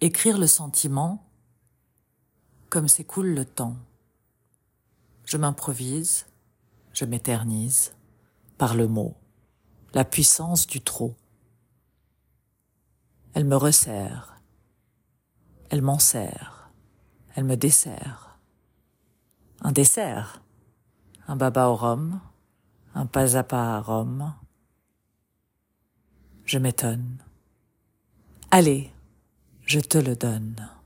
écrire le sentiment comme s'écoule le temps. Je m'improvise, je m'éternise par le mot, la puissance du trop. Elle me resserre, elle m'en sert, elle me dessert. Un dessert, un baba au rhum, un pas à pas à Rome. Je m'étonne. Allez, je te le donne.